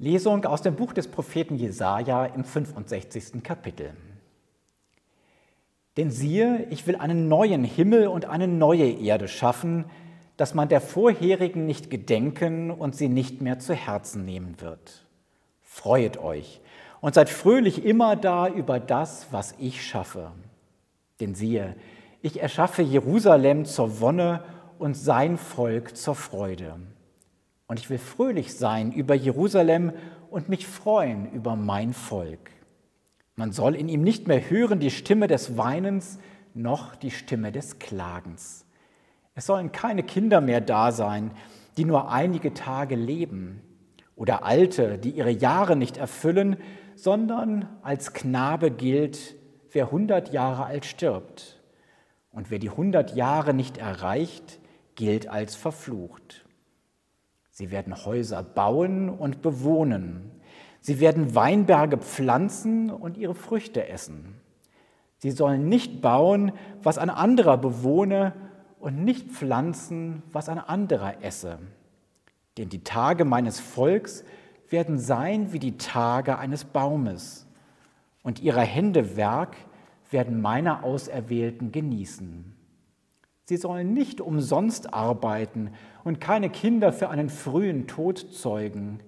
Lesung aus dem Buch des Propheten Jesaja im 65. Kapitel. Denn siehe, ich will einen neuen Himmel und eine neue Erde schaffen, dass man der vorherigen nicht gedenken und sie nicht mehr zu Herzen nehmen wird. Freuet euch und seid fröhlich immer da über das, was ich schaffe. Denn siehe, ich erschaffe Jerusalem zur Wonne und sein Volk zur Freude. Und ich will fröhlich sein über Jerusalem und mich freuen über mein Volk. Man soll in ihm nicht mehr hören die Stimme des Weinens noch die Stimme des Klagens. Es sollen keine Kinder mehr da sein, die nur einige Tage leben, oder Alte, die ihre Jahre nicht erfüllen, sondern als Knabe gilt, wer hundert Jahre alt stirbt. Und wer die hundert Jahre nicht erreicht, gilt als verflucht. Sie werden Häuser bauen und bewohnen. Sie werden Weinberge pflanzen und ihre Früchte essen. Sie sollen nicht bauen, was ein anderer bewohne, und nicht pflanzen, was ein anderer esse. Denn die Tage meines Volks werden sein wie die Tage eines Baumes, und ihrer Hände Werk werden meine Auserwählten genießen. Sie sollen nicht umsonst arbeiten und keine Kinder für einen frühen Tod zeugen,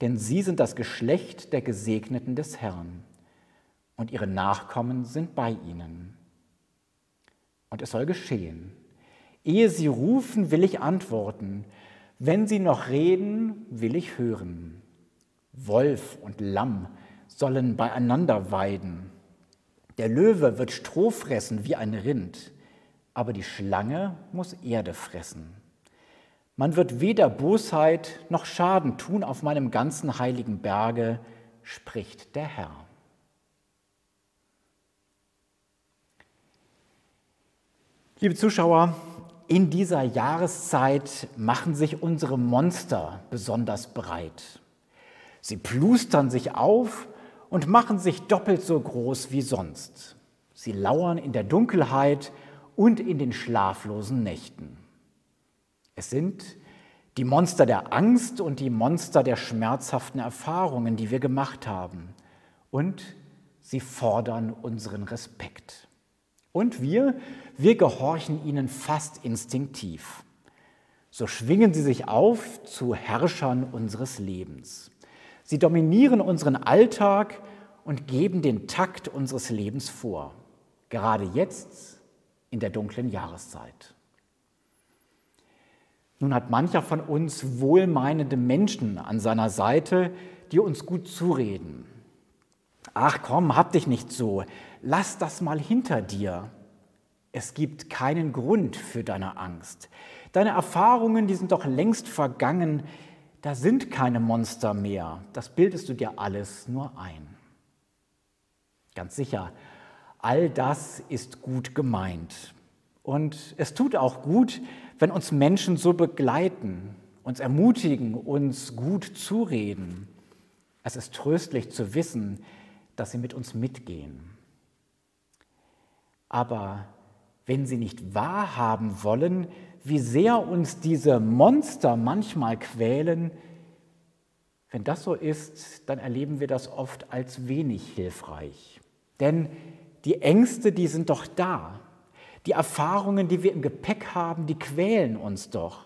denn sie sind das Geschlecht der Gesegneten des Herrn, und ihre Nachkommen sind bei ihnen. Und es soll geschehen. Ehe sie rufen, will ich antworten. Wenn sie noch reden, will ich hören. Wolf und Lamm sollen beieinander weiden. Der Löwe wird Stroh fressen wie ein Rind aber die Schlange muss Erde fressen. Man wird weder Bosheit noch Schaden tun auf meinem ganzen heiligen Berge, spricht der Herr. Liebe Zuschauer, in dieser Jahreszeit machen sich unsere Monster besonders breit. Sie plustern sich auf und machen sich doppelt so groß wie sonst. Sie lauern in der Dunkelheit und in den schlaflosen Nächten. Es sind die Monster der Angst und die Monster der schmerzhaften Erfahrungen, die wir gemacht haben. Und sie fordern unseren Respekt. Und wir, wir gehorchen ihnen fast instinktiv. So schwingen sie sich auf zu Herrschern unseres Lebens. Sie dominieren unseren Alltag und geben den Takt unseres Lebens vor. Gerade jetzt in der dunklen Jahreszeit. Nun hat mancher von uns wohlmeinende Menschen an seiner Seite, die uns gut zureden. Ach komm, hab dich nicht so, lass das mal hinter dir. Es gibt keinen Grund für deine Angst. Deine Erfahrungen, die sind doch längst vergangen, da sind keine Monster mehr. Das bildest du dir alles nur ein. Ganz sicher, All das ist gut gemeint. Und es tut auch gut, wenn uns Menschen so begleiten, uns ermutigen, uns gut zureden. Es ist tröstlich zu wissen, dass sie mit uns mitgehen. Aber wenn sie nicht wahrhaben wollen, wie sehr uns diese Monster manchmal quälen, wenn das so ist, dann erleben wir das oft als wenig hilfreich. Denn die Ängste, die sind doch da. Die Erfahrungen, die wir im Gepäck haben, die quälen uns doch.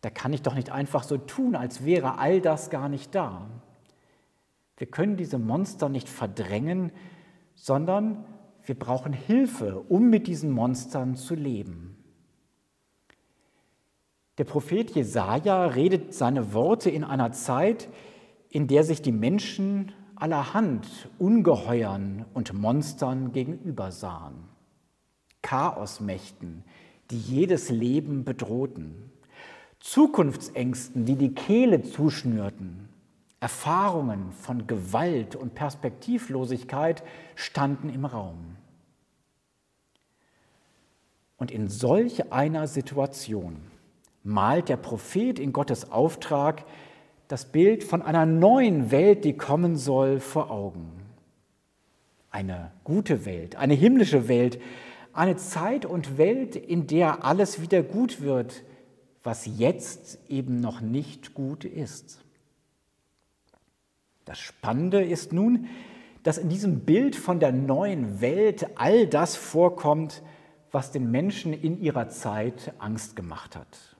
Da kann ich doch nicht einfach so tun, als wäre all das gar nicht da. Wir können diese Monster nicht verdrängen, sondern wir brauchen Hilfe, um mit diesen Monstern zu leben. Der Prophet Jesaja redet seine Worte in einer Zeit, in der sich die Menschen allerhand Ungeheuern und Monstern gegenüber sahen. Chaosmächten, die jedes Leben bedrohten. Zukunftsängsten, die die Kehle zuschnürten. Erfahrungen von Gewalt und Perspektivlosigkeit standen im Raum. Und in solch einer Situation malt der Prophet in Gottes Auftrag das Bild von einer neuen Welt, die kommen soll, vor Augen. Eine gute Welt, eine himmlische Welt, eine Zeit und Welt, in der alles wieder gut wird, was jetzt eben noch nicht gut ist. Das Spannende ist nun, dass in diesem Bild von der neuen Welt all das vorkommt, was den Menschen in ihrer Zeit Angst gemacht hat.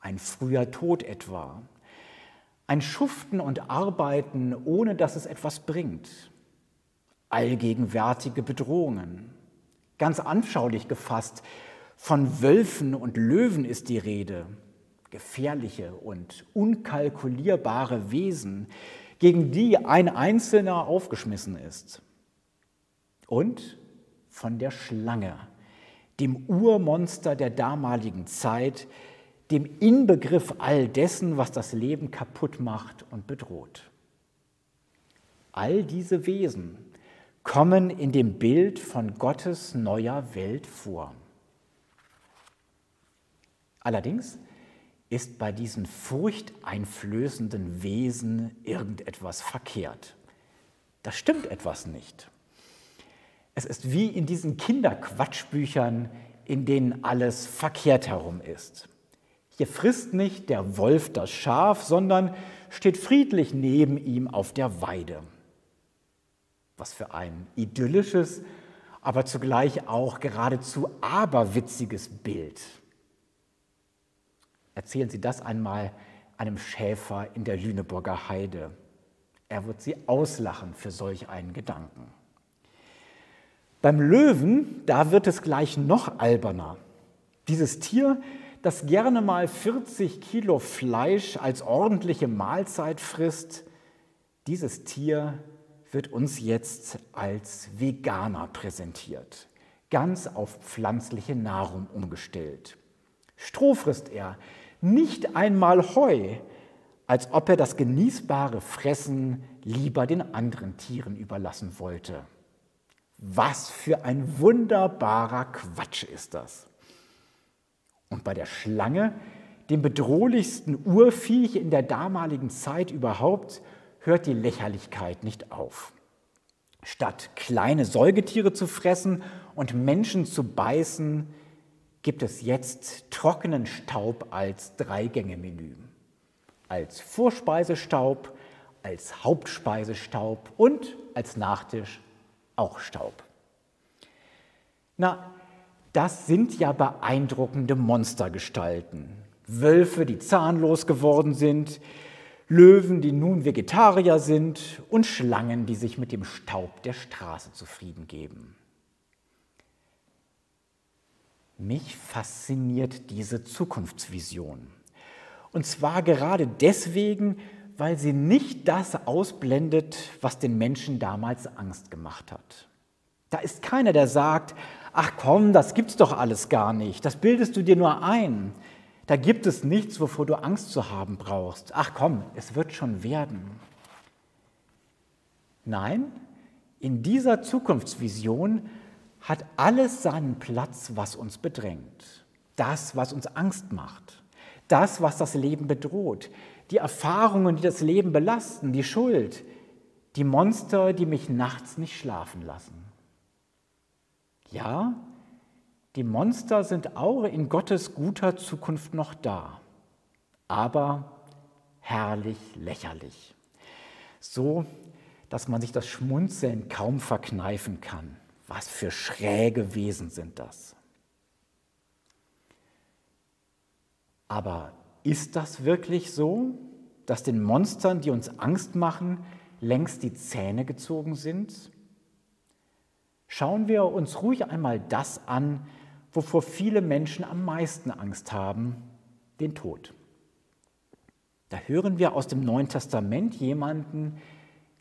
Ein früher Tod etwa, ein Schuften und Arbeiten, ohne dass es etwas bringt, allgegenwärtige Bedrohungen. Ganz anschaulich gefasst, von Wölfen und Löwen ist die Rede, gefährliche und unkalkulierbare Wesen, gegen die ein Einzelner aufgeschmissen ist. Und von der Schlange, dem Urmonster der damaligen Zeit, dem Inbegriff all dessen, was das Leben kaputt macht und bedroht. All diese Wesen kommen in dem Bild von Gottes neuer Welt vor. Allerdings ist bei diesen furchteinflößenden Wesen irgendetwas verkehrt. Da stimmt etwas nicht. Es ist wie in diesen Kinderquatschbüchern, in denen alles verkehrt herum ist. Hier frisst nicht der Wolf das Schaf, sondern steht friedlich neben ihm auf der Weide. Was für ein idyllisches, aber zugleich auch geradezu aberwitziges Bild. Erzählen Sie das einmal einem Schäfer in der Lüneburger Heide. Er wird Sie auslachen für solch einen Gedanken. Beim Löwen, da wird es gleich noch alberner. Dieses Tier, das gerne mal 40 Kilo Fleisch als ordentliche Mahlzeit frisst, dieses Tier wird uns jetzt als Veganer präsentiert, ganz auf pflanzliche Nahrung umgestellt. Stroh frisst er, nicht einmal Heu, als ob er das genießbare Fressen lieber den anderen Tieren überlassen wollte. Was für ein wunderbarer Quatsch ist das. Und bei der Schlange, dem bedrohlichsten Urviech in der damaligen Zeit überhaupt, hört die Lächerlichkeit nicht auf. Statt kleine Säugetiere zu fressen und Menschen zu beißen, gibt es jetzt trockenen Staub als Dreigänge-Menü. Als Vorspeisestaub, als Hauptspeisestaub und als Nachtisch auch Staub. Na, das sind ja beeindruckende Monstergestalten. Wölfe, die zahnlos geworden sind, Löwen, die nun Vegetarier sind und Schlangen, die sich mit dem Staub der Straße zufrieden geben. Mich fasziniert diese Zukunftsvision. Und zwar gerade deswegen, weil sie nicht das ausblendet, was den Menschen damals Angst gemacht hat. Da ist keiner, der sagt, ach komm, das gibt's doch alles gar nicht, das bildest du dir nur ein. Da gibt es nichts, wovor du Angst zu haben brauchst. Ach komm, es wird schon werden. Nein, in dieser Zukunftsvision hat alles seinen Platz, was uns bedrängt. Das, was uns Angst macht. Das, was das Leben bedroht. Die Erfahrungen, die das Leben belasten. Die Schuld. Die Monster, die mich nachts nicht schlafen lassen. Ja, die Monster sind auch in Gottes guter Zukunft noch da. Aber herrlich lächerlich. So, dass man sich das Schmunzeln kaum verkneifen kann. Was für schräge Wesen sind das? Aber ist das wirklich so, dass den Monstern, die uns Angst machen, längst die Zähne gezogen sind? Schauen wir uns ruhig einmal das an, wovor viele Menschen am meisten Angst haben, den Tod. Da hören wir aus dem Neuen Testament jemanden,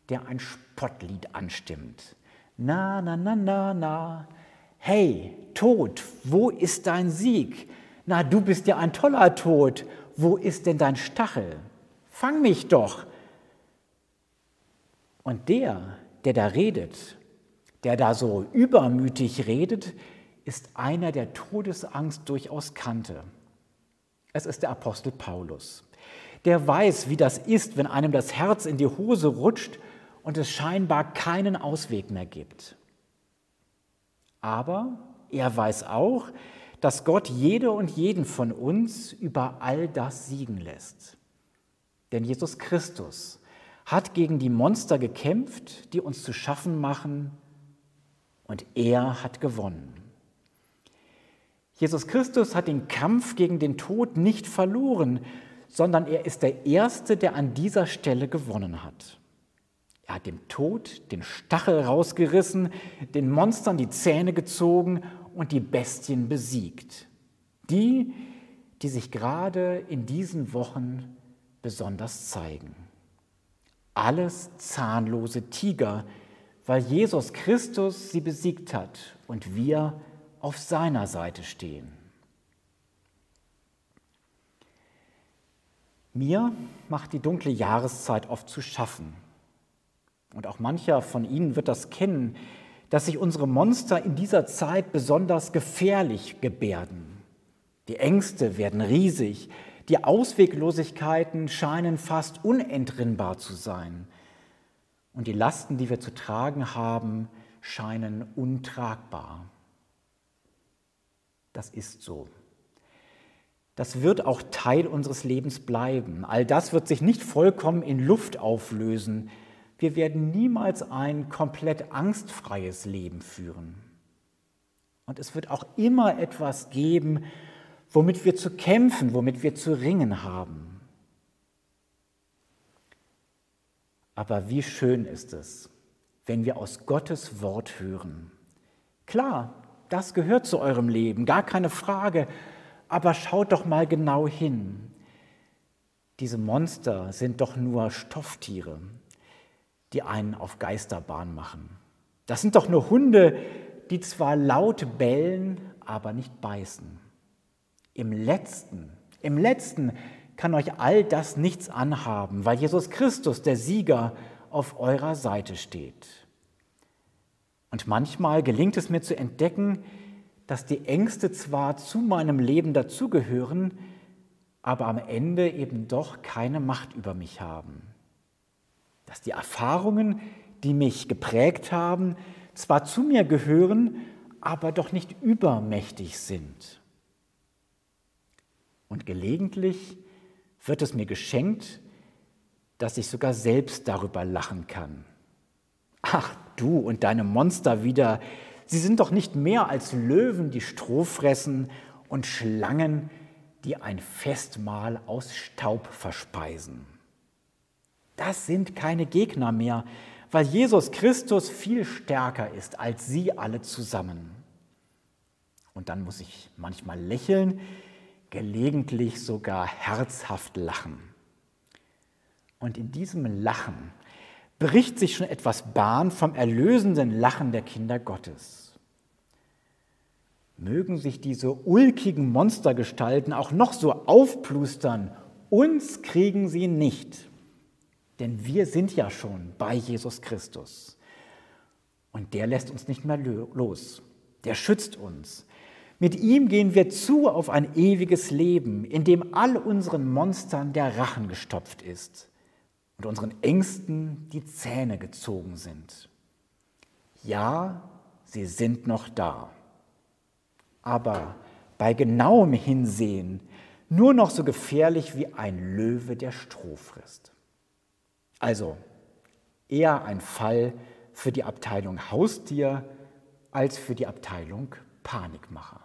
der ein Spottlied anstimmt. Na, na, na, na, na. Hey, Tod, wo ist dein Sieg? Na, du bist ja ein toller Tod. Wo ist denn dein Stachel? Fang mich doch. Und der, der da redet, der da so übermütig redet, ist einer, der Todesangst durchaus kannte. Es ist der Apostel Paulus. Der weiß, wie das ist, wenn einem das Herz in die Hose rutscht und es scheinbar keinen Ausweg mehr gibt. Aber er weiß auch, dass Gott jede und jeden von uns über all das siegen lässt. Denn Jesus Christus hat gegen die Monster gekämpft, die uns zu schaffen machen, und er hat gewonnen. Jesus Christus hat den Kampf gegen den Tod nicht verloren, sondern er ist der Erste, der an dieser Stelle gewonnen hat. Er hat dem Tod den Stachel rausgerissen, den Monstern die Zähne gezogen und die Bestien besiegt. Die, die sich gerade in diesen Wochen besonders zeigen. Alles zahnlose Tiger, weil Jesus Christus sie besiegt hat und wir auf seiner Seite stehen. Mir macht die dunkle Jahreszeit oft zu schaffen. Und auch mancher von Ihnen wird das kennen, dass sich unsere Monster in dieser Zeit besonders gefährlich gebärden. Die Ängste werden riesig, die Ausweglosigkeiten scheinen fast unentrinnbar zu sein. Und die Lasten, die wir zu tragen haben, scheinen untragbar. Das ist so. Das wird auch Teil unseres Lebens bleiben. All das wird sich nicht vollkommen in Luft auflösen. Wir werden niemals ein komplett angstfreies Leben führen. Und es wird auch immer etwas geben, womit wir zu kämpfen, womit wir zu ringen haben. Aber wie schön ist es, wenn wir aus Gottes Wort hören. Klar, das gehört zu eurem Leben, gar keine Frage, aber schaut doch mal genau hin. Diese Monster sind doch nur Stofftiere, die einen auf Geisterbahn machen. Das sind doch nur Hunde, die zwar laut bellen, aber nicht beißen. Im letzten, im letzten kann euch all das nichts anhaben, weil Jesus Christus, der Sieger, auf eurer Seite steht. Und manchmal gelingt es mir zu entdecken, dass die Ängste zwar zu meinem Leben dazugehören, aber am Ende eben doch keine Macht über mich haben. Dass die Erfahrungen, die mich geprägt haben, zwar zu mir gehören, aber doch nicht übermächtig sind. Und gelegentlich wird es mir geschenkt, dass ich sogar selbst darüber lachen kann. Ach, du und deine Monster wieder, sie sind doch nicht mehr als Löwen, die Stroh fressen und Schlangen, die ein Festmahl aus Staub verspeisen. Das sind keine Gegner mehr, weil Jesus Christus viel stärker ist als sie alle zusammen. Und dann muss ich manchmal lächeln, gelegentlich sogar herzhaft lachen. Und in diesem Lachen bricht sich schon etwas Bahn vom erlösenden Lachen der Kinder Gottes. Mögen sich diese ulkigen Monstergestalten auch noch so aufplustern, uns kriegen sie nicht. Denn wir sind ja schon bei Jesus Christus. Und der lässt uns nicht mehr los. Der schützt uns. Mit ihm gehen wir zu auf ein ewiges Leben, in dem all unseren Monstern der Rachen gestopft ist und unseren Ängsten die Zähne gezogen sind. Ja, sie sind noch da. Aber bei genauem Hinsehen nur noch so gefährlich wie ein Löwe, der Stroh frisst. Also eher ein Fall für die Abteilung Haustier als für die Abteilung Panikmacher.